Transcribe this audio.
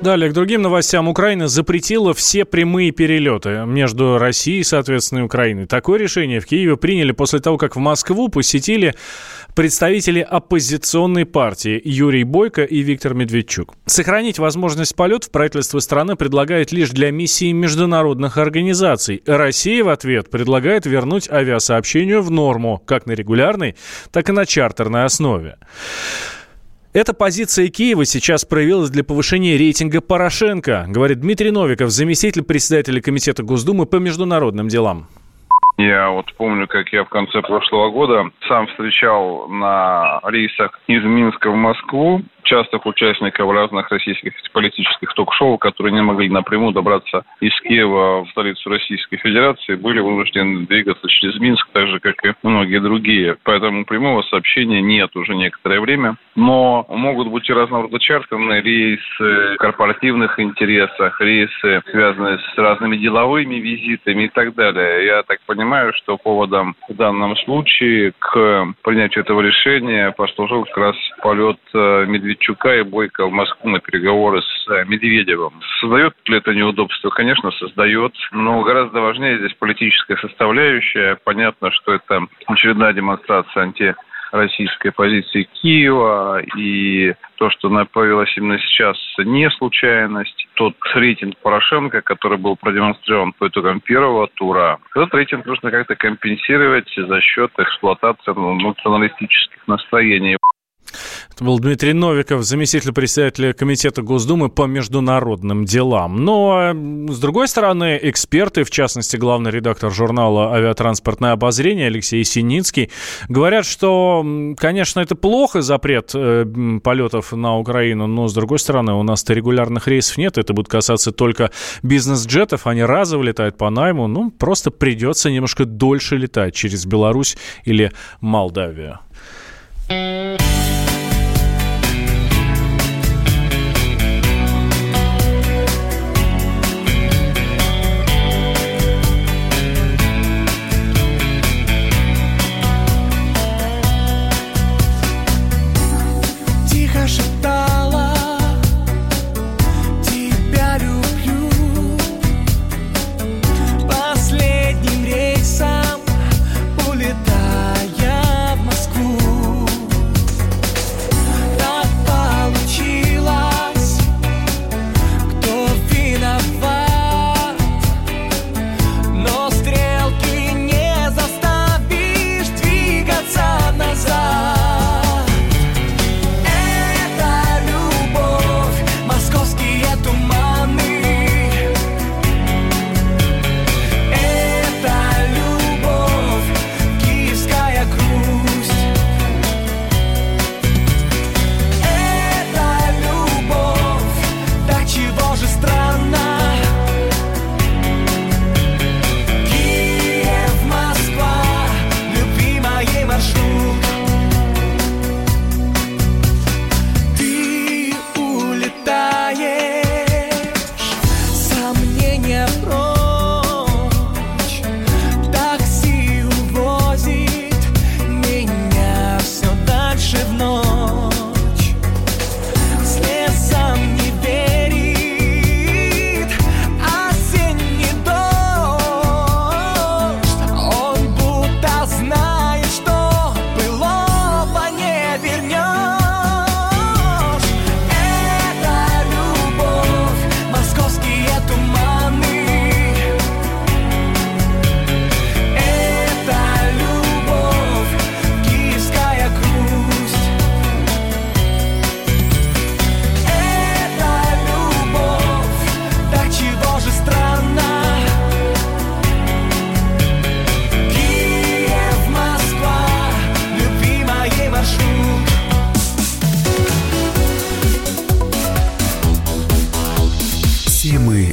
Далее, к другим новостям. Украина запретила все прямые перелеты между Россией, соответственно, и Украиной. Такое решение в Киеве приняли после того, как в Москву посетили представители оппозиционной партии Юрий Бойко и Виктор Медведчук. Сохранить возможность полетов правительство страны предлагает лишь для миссии международных организаций. Россия в ответ предлагает вернуть авиасообщению в норму, как на регулярной, так и на чартерной основе. Эта позиция Киева сейчас проявилась для повышения рейтинга Порошенко, говорит Дмитрий Новиков, заместитель председателя Комитета Госдумы по международным делам. Я вот помню, как я в конце прошлого года сам встречал на рейсах из Минска в Москву частых участников разных российских политических ток-шоу, которые не могли напрямую добраться из Киева в столицу Российской Федерации, были вынуждены двигаться через Минск, так же, как и многие другие. Поэтому прямого сообщения нет уже некоторое время. Но могут быть и разного рода чартерные рейсы, корпоративных интересах, рейсы, связанные с разными деловыми визитами и так далее. Я так понимаю, что поводом в данном случае к принятию этого решения послужил как раз полет э, Медведчука Медведчука и Бойко в Москву на переговоры с э, Медведевым. Создает ли это неудобство? Конечно, создает. Но гораздо важнее здесь политическая составляющая. Понятно, что это очередная демонстрация анти российской позиции Киева и то, что появилось именно сейчас, не случайность. Тот рейтинг Порошенко, который был продемонстрирован по итогам первого тура, этот рейтинг нужно как-то компенсировать за счет эксплуатации националистических настроений. Это был Дмитрий Новиков, заместитель председателя Комитета Госдумы по международным делам. Но, с другой стороны, эксперты, в частности, главный редактор журнала «Авиатранспортное обозрение» Алексей Синицкий, говорят, что, конечно, это плохо, запрет э, полетов на Украину, но, с другой стороны, у нас-то регулярных рейсов нет, это будет касаться только бизнес-джетов, они разово летают по найму, ну, просто придется немножко дольше летать через Беларусь или Молдавию.